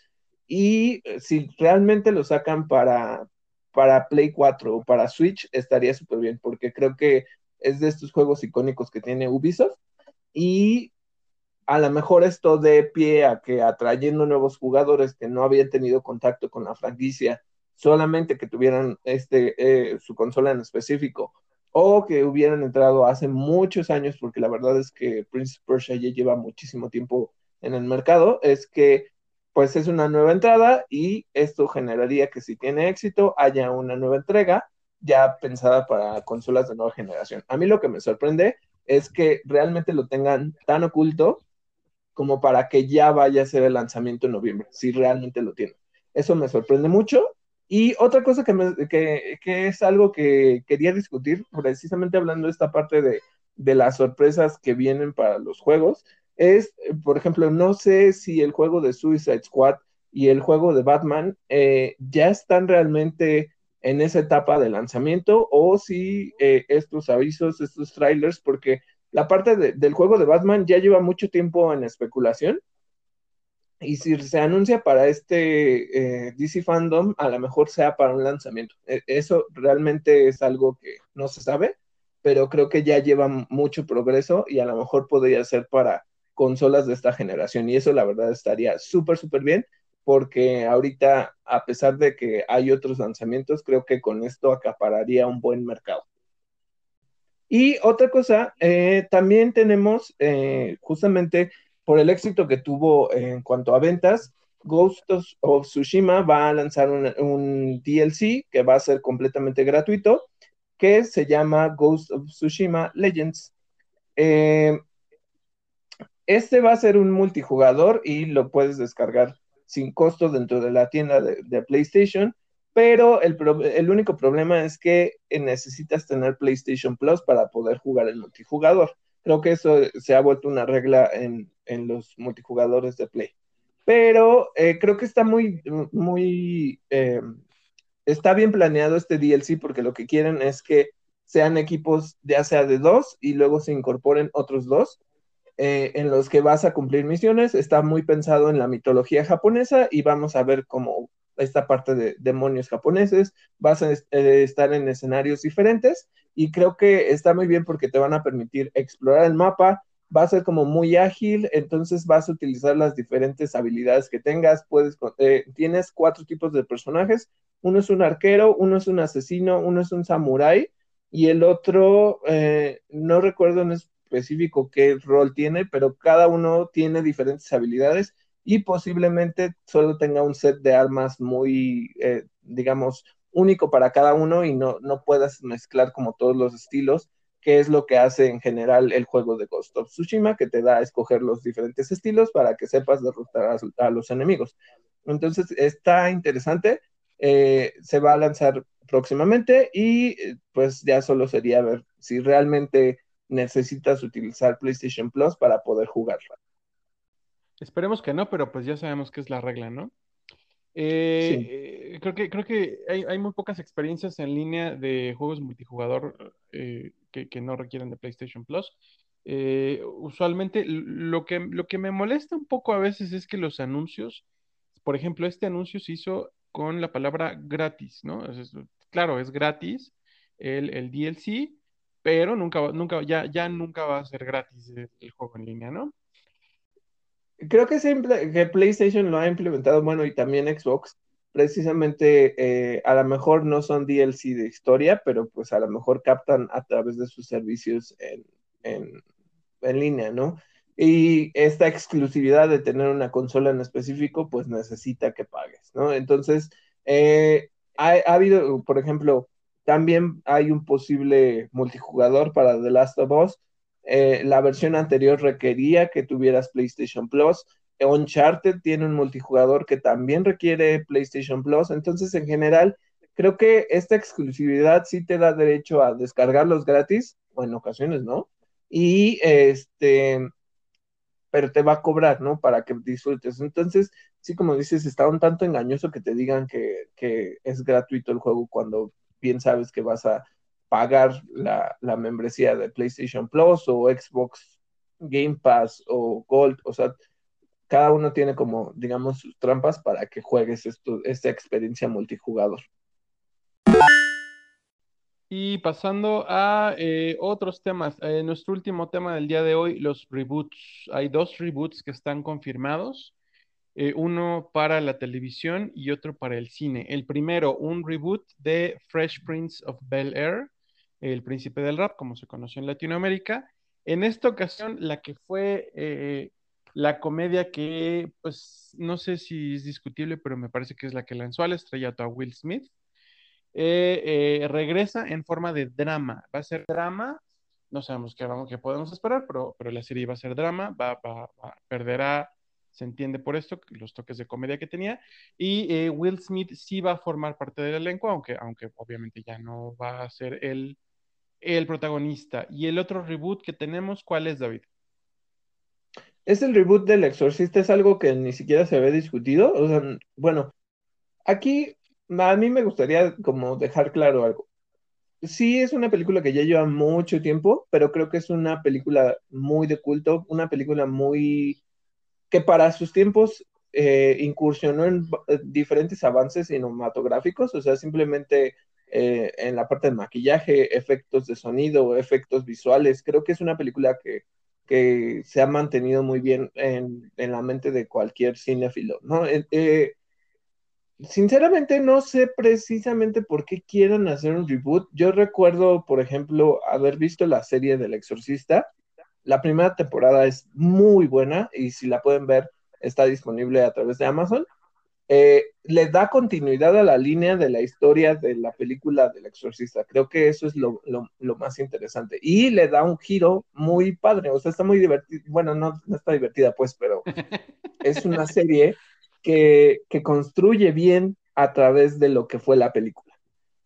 y eh, si realmente lo sacan para, para Play 4 o para Switch, estaría súper bien, porque creo que es de estos juegos icónicos que tiene Ubisoft. Y a lo mejor esto de pie a que atrayendo nuevos jugadores que no habían tenido contacto con la franquicia, solamente que tuvieran este, eh, su consola en específico, o que hubieran entrado hace muchos años, porque la verdad es que Prince Persia ya lleva muchísimo tiempo en el mercado, es que pues es una nueva entrada y esto generaría que si tiene éxito haya una nueva entrega ya pensada para consolas de nueva generación. A mí lo que me sorprende es que realmente lo tengan tan oculto como para que ya vaya a ser el lanzamiento en noviembre, si realmente lo tienen. Eso me sorprende mucho. Y otra cosa que, que, es algo que quería discutir, precisamente hablando de esta parte de, de las sorpresas que vienen para los juegos, es, por ejemplo, no sé si el juego de Suicide Squad y el juego de Batman eh, ya están realmente en esa etapa de lanzamiento o si eh, estos avisos, estos trailers, porque la parte del juego de Batman ya lleva mucho tiempo en especulación y si se anuncia para este eh, DC Fandom, a lo mejor sea para un lanzamiento. E, eso realmente es algo que no se sabe, pero creo que ya lleva mucho progreso y a lo mejor podría ser para consolas de esta generación. Y eso la verdad estaría súper, súper bien, porque ahorita, a pesar de que hay otros lanzamientos, creo que con esto acapararía un buen mercado. Y otra cosa, eh, también tenemos eh, justamente por el éxito que tuvo en cuanto a ventas, Ghost of Tsushima va a lanzar un, DLC que va a ser completamente gratuito, que se llama Ghost of Tsushima Legends. Eh, este va a ser un multijugador y lo puedes descargar sin costo dentro de la tienda de, PlayStation, pero el, único problema es que necesitas tener PlayStation Plus para poder jugar el multijugador. Creo que eso se ha vuelto una regla en, los multijugadores de Play. Pero eh, creo que está muy, muy, eh, está bien planeado este DLC porque lo que quieren es que sean equipos ya sea de dos y luego se incorporen otros dos eh, en los que vas a cumplir misiones. Está muy pensado en la mitología japonesa y vamos a ver cómo esta parte de demonios japoneses, vas a eh, estar en escenarios diferentes y creo que está muy bien porque te van a permitir explorar el mapa, va a ser como muy ágil, entonces vas a utilizar las diferentes habilidades que tengas, puedes, eh, tienes cuatro tipos de personajes, uno es un arquero, uno es un asesino, uno es un samurái y el otro, no recuerdo en, específico qué rol tiene, pero cada uno tiene diferentes habilidades y posiblemente solo tenga un set de armas muy, eh, digamos, único para cada uno y no, no puedas mezclar como todos los estilos, que es lo que hace en general el juego de Ghost of Tsushima, que te da a escoger los diferentes estilos para que sepas derrotar a, los enemigos. Entonces, está interesante, eh, se va a lanzar próximamente y pues ya solo sería ver si realmente necesitas utilizar PlayStation Plus para poder jugarla. Esperemos que no, pero pues ya sabemos que es la regla, ¿no? Eh, creo que, creo que hay, muy pocas experiencias en línea de juegos multijugador que, que, no requieren de PlayStation Plus. usualmente lo que, lo que me molesta un poco a veces es que los anuncios, por ejemplo, este anuncio se hizo con la palabra gratis, ¿no? claro, es gratis el, el DLC, pero nunca, nunca, ya, ya nunca va a ser gratis el, juego en línea, ¿no? Creo que, que PlayStation lo ha implementado, bueno, y también Xbox, precisamente eh, a lo mejor no son DLC de historia, pero pues a lo mejor captan a través de sus servicios en, en, en línea, ¿no? Y esta exclusividad de tener una consola en específico, pues necesita que pagues, ¿no? Entonces, eh, ha, habido, por ejemplo, también hay un posible multijugador para The Last of Us. Eh, la versión anterior requería que tuvieras PlayStation Plus. Uncharted tiene un multijugador que también requiere PlayStation Plus. Entonces, en general, creo que esta exclusividad sí te da derecho a descargarlos gratis, o en ocasiones no. Y este, pero te va a cobrar, ¿no? Para que disfrutes. Entonces, sí, como dices, está un tanto engañoso que te digan que, es gratuito el juego cuando bien sabes que vas a pagar la, membresía de PlayStation Plus o Xbox Game Pass o Gold, o sea, cada uno tiene como, digamos, sus trampas para que juegues esto, esta experiencia multijugador. Y pasando a eh, otros temas, eh, nuestro último tema del día de hoy, los reboots. Hay dos reboots que están confirmados, eh, uno para la televisión y otro para el cine. El primero, un reboot de Fresh Prince of Bel Air, el príncipe del rap, como se conoció en Latinoamérica. En esta ocasión, la que fue la comedia que, pues, no sé si es discutible, pero me parece que es la que lanzó al estrellato a Will Smith eh, eh, regresa en forma de drama. Va a ser drama, no sabemos qué, vamos, qué podemos esperar, pero, pero la serie va a ser drama, va, va, perderá, se entiende por esto, los toques de comedia que tenía, y eh, Will Smith sí va a formar parte del elenco, aunque, aunque obviamente ya no va a ser el, el protagonista. Y el otro reboot que tenemos, ¿cuál es, David? Es el reboot del Exorcista, es algo que ni siquiera se había discutido. O sea, bueno, aquí a mí me gustaría como dejar claro algo. Sí, es una película que ya lleva mucho tiempo, pero creo que es una película muy de culto, una película muy que para sus tiempos eh, incursionó en eh, diferentes avances cinematográficos, o sea, simplemente eh, en la parte de maquillaje, efectos de sonido, efectos visuales. Creo que es una película que, que se ha mantenido muy bien en, en la mente de cualquier cinéfilo, ¿no? sinceramente no sé precisamente por qué quieren hacer un reboot. Yo recuerdo, por ejemplo, haber visto la serie del Exorcista. La primera temporada es muy buena y si la pueden ver está disponible a través de Amazon. Eh, le da continuidad a la línea de la historia de la película del exorcista. Creo que eso es lo, más interesante. Y le da un giro muy padre. O sea, está muy divertido. Bueno, no, no está divertida, pues, pero es una serie que, construye bien a través de lo que fue la película.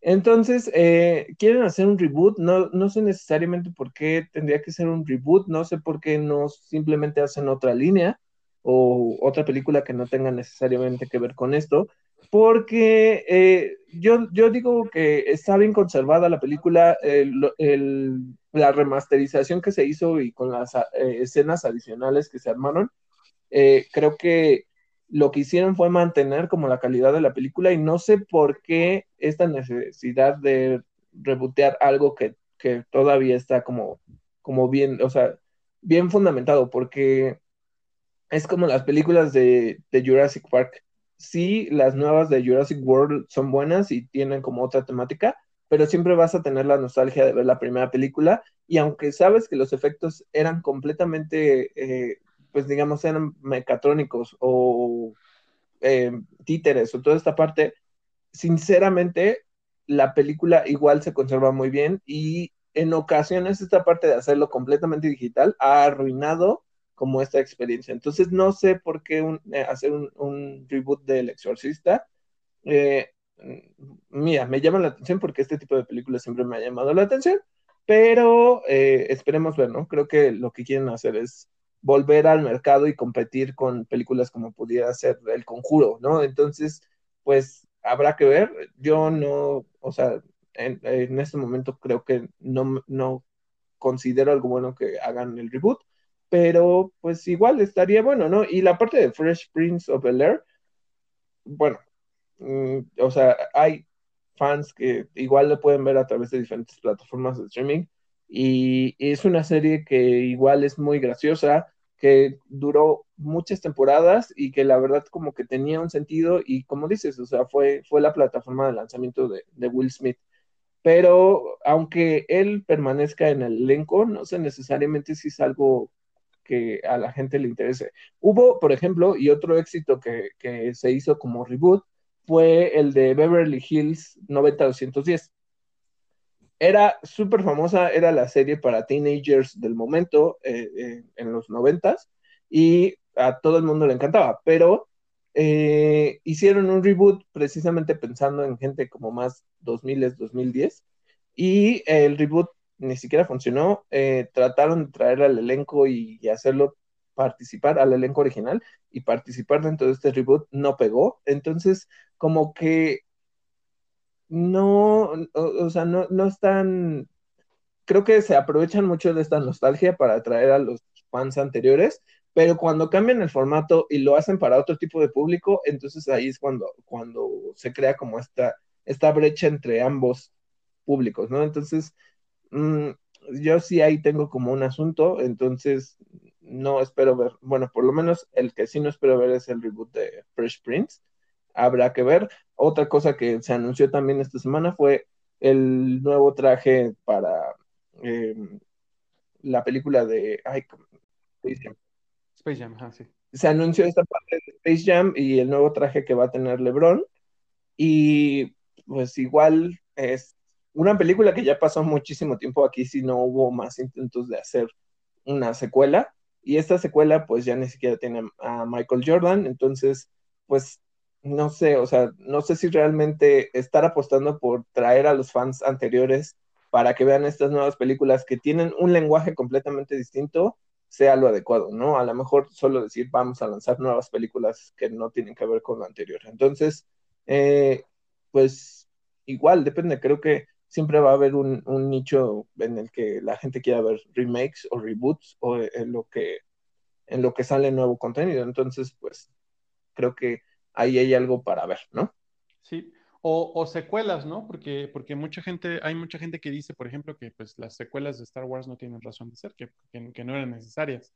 Entonces, eh, quieren hacer un reboot, no, no sé necesariamente por qué tendría que ser un reboot, no sé por qué no simplemente hacen otra línea o otra película que no tenga necesariamente que ver con esto, porque eh, yo, yo digo que está bien conservada la película, la remasterización que se hizo y con las eh, escenas adicionales que se armaron, creo que lo que hicieron fue mantener como la calidad de la película y no sé por qué esta necesidad de rebotear algo que, todavía está como, como bien, o sea, bien fundamentado, porque es como las películas de, Jurassic Park. Sí, las nuevas de Jurassic World son buenas y tienen como otra temática, pero siempre vas a tener la nostalgia de ver la primera película y aunque sabes que los efectos eran completamente eh, pues digamos, eran mecatrónicos o eh, títeres o toda esta parte, sinceramente, la película igual se conserva muy bien y en ocasiones esta parte de hacerlo completamente digital ha arruinado como esta experiencia. Entonces no sé por qué eh, hacer un, reboot del exorcista. Eh, mira, me llama la atención porque este tipo de películas siempre me ha llamado la atención, pero esperemos ver, ¿no? Creo que lo que quieren hacer es volver al mercado y competir con películas como pudiera ser El Conjuro, ¿no? Entonces, pues habrá que ver. Yo no, o sea, en, este momento creo que no, no considero algo bueno que hagan el reboot, pero pues igual estaría bueno, ¿no? Y la parte de Fresh Prince of Bel Air, bueno, mm, o sea, hay fans que igual lo pueden ver a través de diferentes plataformas de streaming y, es una serie que igual es muy graciosa, que duró muchas temporadas y que la verdad como que tenía un sentido y como dices, o sea, fue, fue la plataforma de lanzamiento de, de Will Smith. Pero aunque él permanezca en el elenco, no sé necesariamente si es algo que a la gente le interese. Hubo, por ejemplo, y otro éxito que, que se hizo como reboot fue el de Beverly Hills 90210. Era súper famosa, era la serie para teenagers del momento eh, eh, en los noventas y a todo el mundo le encantaba, pero eh, hicieron un reboot precisamente pensando en gente como más 2000, 2010 y el reboot ni siquiera funcionó. Trataron de traer al elenco y, hacerlo participar al elenco original y participar dentro de este reboot no pegó. Entonces, como que no, o, sea, no, no están, creo que se aprovechan mucho de esta nostalgia para atraer a los fans anteriores, pero cuando cambian el formato y lo hacen para otro tipo de público, entonces ahí es cuando, cuando se crea como esta, esta brecha entre ambos públicos, ¿no? Entonces, Mm, yo sí ahí tengo como un asunto, entonces no espero ver, bueno, por lo menos el que sí no espero ver es el reboot de Fresh Prince. Habrá que ver. Otra cosa que se anunció también esta semana fue el nuevo traje para em, la película de Space Jam. Space Jam, sí. Se anunció esta parte de Space Jam y el nuevo traje que va a tener LeBron. Y pues igual es una película que ya pasó muchísimo tiempo aquí, si no hubo más intentos de hacer una secuela. Y esta secuela, pues ya ni siquiera tiene a Michael Jordan. Entonces, pues no sé, o sea, no sé si realmente estar apostando por traer a los fans anteriores para que vean estas nuevas películas que tienen un lenguaje completamente distinto sea lo adecuado, ¿no? A lo mejor solo decir vamos a lanzar nuevas películas que no tienen que ver con lo anterior. Entonces, eh, pues igual, depende, creo que siempre va a haber un, nicho en el que la gente quiera ver remakes o reboots o en lo que en lo que sale nuevo contenido. Entonces, pues creo que ahí hay algo para ver, ¿no? Sí, o, secuelas, ¿no? Porque, porque mucha gente, hay mucha gente que dice, por ejemplo, que pues las secuelas de Star Wars no tienen razón de ser, que, que, no eran necesarias.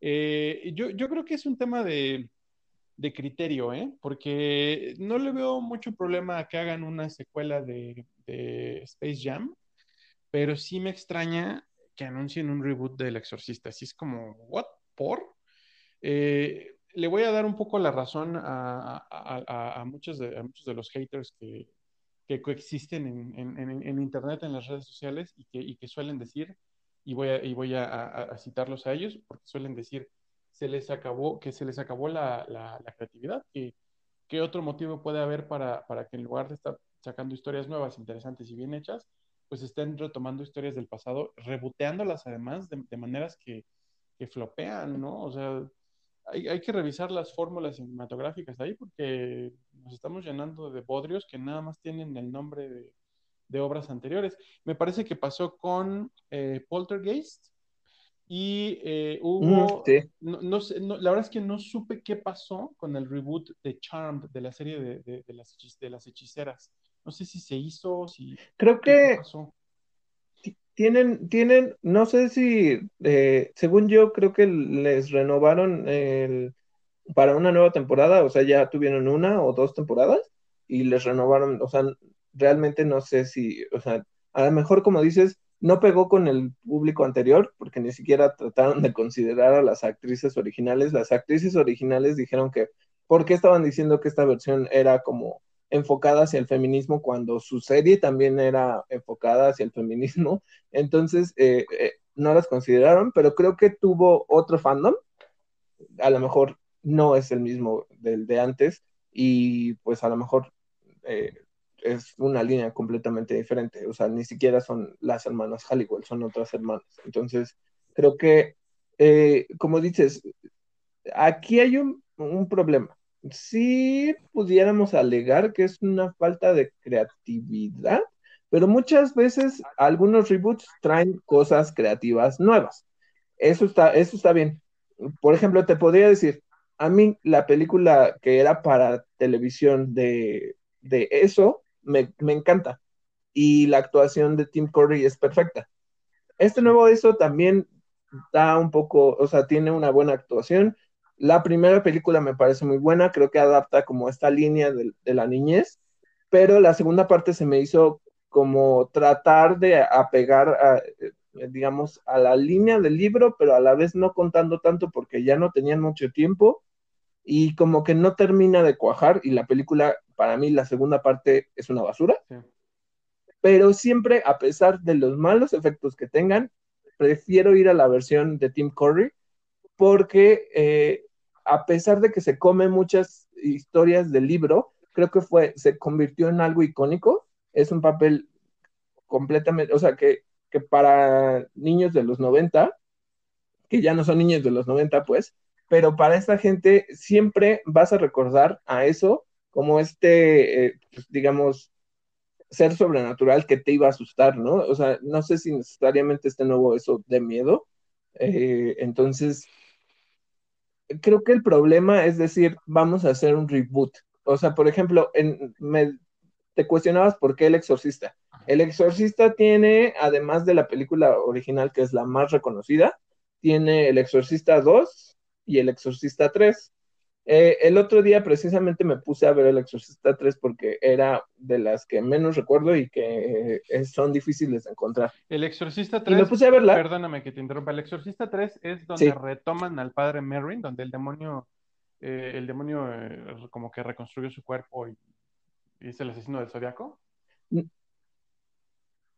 Eh, yo, yo creo que es un tema de, de criterio, ¿eh? Porque no le veo mucho problema a que hagan una secuela de, Space Jam, pero sí me extraña que anuncien un reboot del Exorcista. Así es como, ¿what? ¿Por? Eh, le voy a dar un poco la razón a, muchos, de, los haters que, coexisten en, Internet, en las redes sociales y que, suelen decir, y voy, a citarlos a ellos, porque suelen decir, se les acabó, que se les acabó la, creatividad. ¿Qué, ¿Qué, otro motivo puede haber para, que en lugar de estar sacando historias nuevas, interesantes y bien hechas, pues estén retomando historias del pasado, reboteándolas además de, maneras que, que, flopean, ¿no? O sea, hay, que revisar las fórmulas cinematográficas ahí porque nos estamos llenando de bodrios que nada más tienen el nombre de, obras anteriores. Me parece que pasó con eh, Poltergeist, y eh, hubo, no, sé, la verdad es que no supe qué pasó con el reboot de Charmed, de la serie de, las, de las hechiceras. No sé si se hizo, si... Creo que... Tienen, tienen, no sé si, eh, según yo, creo que les renovaron el, para una nueva temporada, o sea, ya tuvieron una o dos temporadas y les renovaron, o sea, realmente no sé si, o sea, a lo mejor como dices, no pegó con el público anterior porque ni siquiera trataron de considerar a las actrices originales. Las actrices originales dijeron que, ¿por qué estaban diciendo que esta versión era como enfocada hacia el feminismo cuando su serie también era enfocada hacia el feminismo? Entonces, eh, eh, no las consideraron, pero creo que tuvo otro fandom. A lo mejor no es el mismo del de antes y pues a lo mejor eh, es una línea completamente diferente. O sea, ni siquiera son las hermanas Halliwell, son otras hermanas. Entonces, creo que, como dices, aquí hay un, problema. Sí pudiéramos alegar que es una falta de creatividad, pero muchas veces algunos reboots traen cosas creativas nuevas. Eso está, eso está bien. Por ejemplo, te podría decir, a mí la película que era para televisión de, eso me, me, encanta. Y la actuación de Tim Curry es perfecta. Este nuevo eso también da un poco, o sea, tiene una buena actuación. La primera película me parece muy buena, creo que adapta como esta línea de, la niñez, pero la segunda parte se me hizo como tratar de apegar, a, eh, digamos, a la línea del libro, pero a la vez no contando tanto porque ya no tenían mucho tiempo y como que no termina de cuajar y la película, para mí, la segunda parte es una basura. Pero siempre, a pesar de los malos efectos que tengan, prefiero ir a la versión de Tim Curry porque eh, a pesar de que se come muchas historias del libro, creo que fue, se convirtió en algo icónico. Es un papel completamente, o sea, que, que para niños de los 90, que ya no son niños de los 90, pues, pero para esta gente siempre vas a recordar a eso como este, eh, pues, digamos, ser sobrenatural que te iba a asustar, ¿no? O sea, no sé si necesariamente este nuevo eso de miedo. Eh, entonces, creo que el problema es decir, vamos a hacer un reboot. O sea, por ejemplo, en, me, te cuestionabas por qué El Exorcista. El Exorcista tiene, además de la película original, que es la más reconocida, tiene El Exorcista 2, y El Exorcista 3. Eh, el otro día precisamente me puse a ver El Exorcista 3 porque era de las que menos recuerdo y que eh, son difíciles de encontrar. El Exorcista 3, y me puse a verla. perdóname que te interrumpa, El Exorcista 3 es donde retoman al padre Merrin, donde el demonio, eh, el demonio como que reconstruyó su cuerpo y, es el asesino del zodiaco.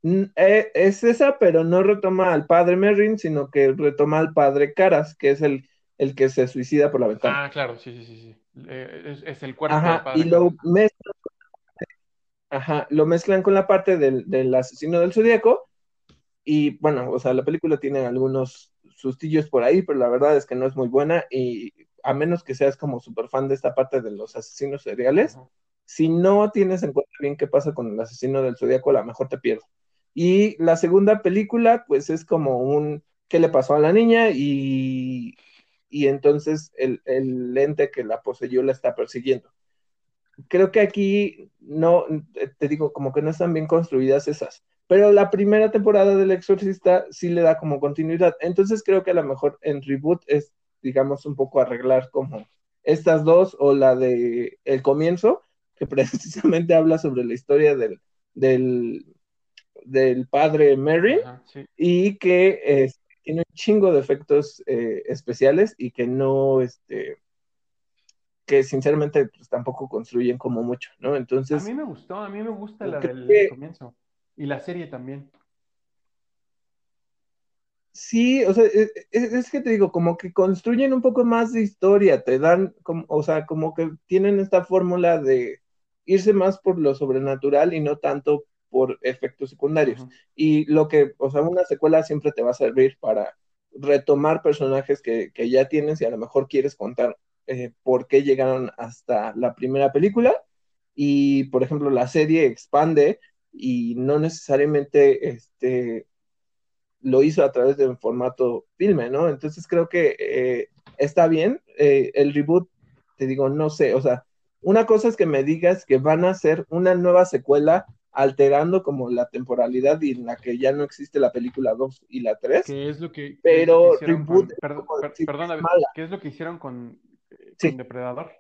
es esa, pero no retoma al padre Merrin, sino que retoma al padre Caras, que es el el que se suicida por la ventana. Ah, claro, sí, sí, sí, sí. Eh, es, el cuerpo Ajá, y lo mezclan, ajá, lo mezclan con la parte del, asesino del zodíaco. Y bueno, o sea, la película tiene algunos sustillos por ahí, pero la verdad es que no es muy buena. Y a menos que seas como súper fan de esta parte de los asesinos seriales, si no tienes en cuenta bien qué pasa con el asesino del zodíaco, a lo mejor te pierdes. Y la segunda película, pues es como un qué le pasó a la niña y y entonces el, el ente que la poseyó la está persiguiendo. Creo que aquí no, te digo, como que no están bien construidas esas, pero la primera temporada del Exorcista sí le da como continuidad. Entonces creo que a lo mejor en reboot es, digamos, un poco arreglar como estas dos o la de el comienzo, que precisamente habla sobre la historia del, del, del padre Mary y que es, tiene un chingo de efectos eh, especiales y que no, este, que sinceramente pues, tampoco construyen como mucho, ¿no? Entonces... A mí me gustó, a mí me gusta la del comienzo y la serie también. Sí, o sea, e, e, es, que te digo, como que construyen un poco más de historia, te dan, como, o sea, como que tienen esta fórmula de irse más por lo sobrenatural y no tanto por efectos secundarios. Y lo que, o sea, una secuela siempre te va a servir para retomar personajes que, ya tienes y a lo mejor quieres contar eh, por qué llegaron hasta la primera película. Y, por ejemplo, la serie expande y no necesariamente este, lo hizo a través de un formato filme, ¿no? Entonces creo que eh, está bien. Eh, el reboot, te digo, no sé, o sea, una cosa es que me digas que van a hacer una nueva secuela alterando como la temporalidad y en la que ya no existe la película 2 y la 3. ¿Qué es lo que, pero reboot perdón, ¿qué es lo que hicieron con, eh, Depredador?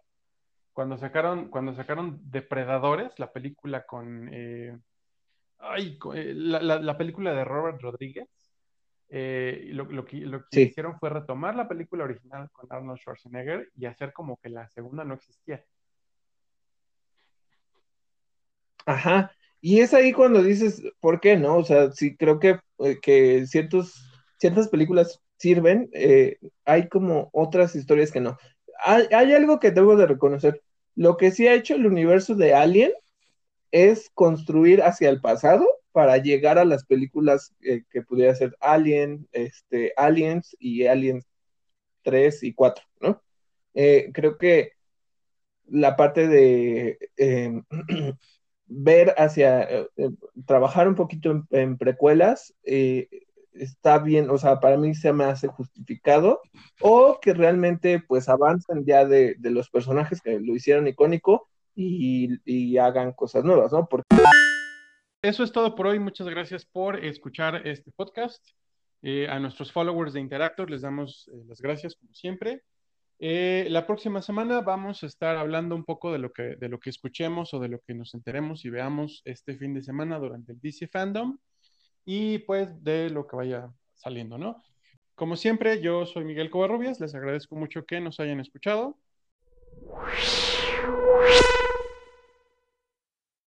Cuando sacaron, cuando sacaron Depredadores, la película con, eh, ay, eh, la, película de Robert Rodríguez, lo, que, lo que hicieron fue retomar la película original con Arnold Schwarzenegger y hacer como que la segunda no existía. Ajá, y es ahí cuando dices, ¿por qué no? O sea, sí creo que, eh, que ciertos, ciertas películas sirven, eh, hay como otras historias que no. Hay, algo que debo de reconocer. Lo que sí ha hecho el universo de Alien es construir hacia el pasado para llegar a las películas eh, que pudiera ser Alien, este, Aliens y Aliens 3 y 4, ¿no? creo que la parte de eh, ver hacia, eh, trabajar un poquito en, precuelas, está bien, o sea, para mí se me hace justificado, o que realmente pues avancen ya de, los personajes que lo hicieron icónico y, hagan cosas nuevas, ¿no? Porque... Eso es todo por hoy, muchas gracias por escuchar este podcast. a nuestros followers de Interactor les damos las gracias como siempre. Eh, la próxima semana vamos a estar hablando un poco de lo, que, de lo que escuchemos o de lo que nos enteremos y veamos este fin de semana durante el DC Fandom y pues de lo que vaya saliendo, ¿no? Como siempre, yo soy Miguel Covarrubias, les agradezco mucho que nos hayan escuchado.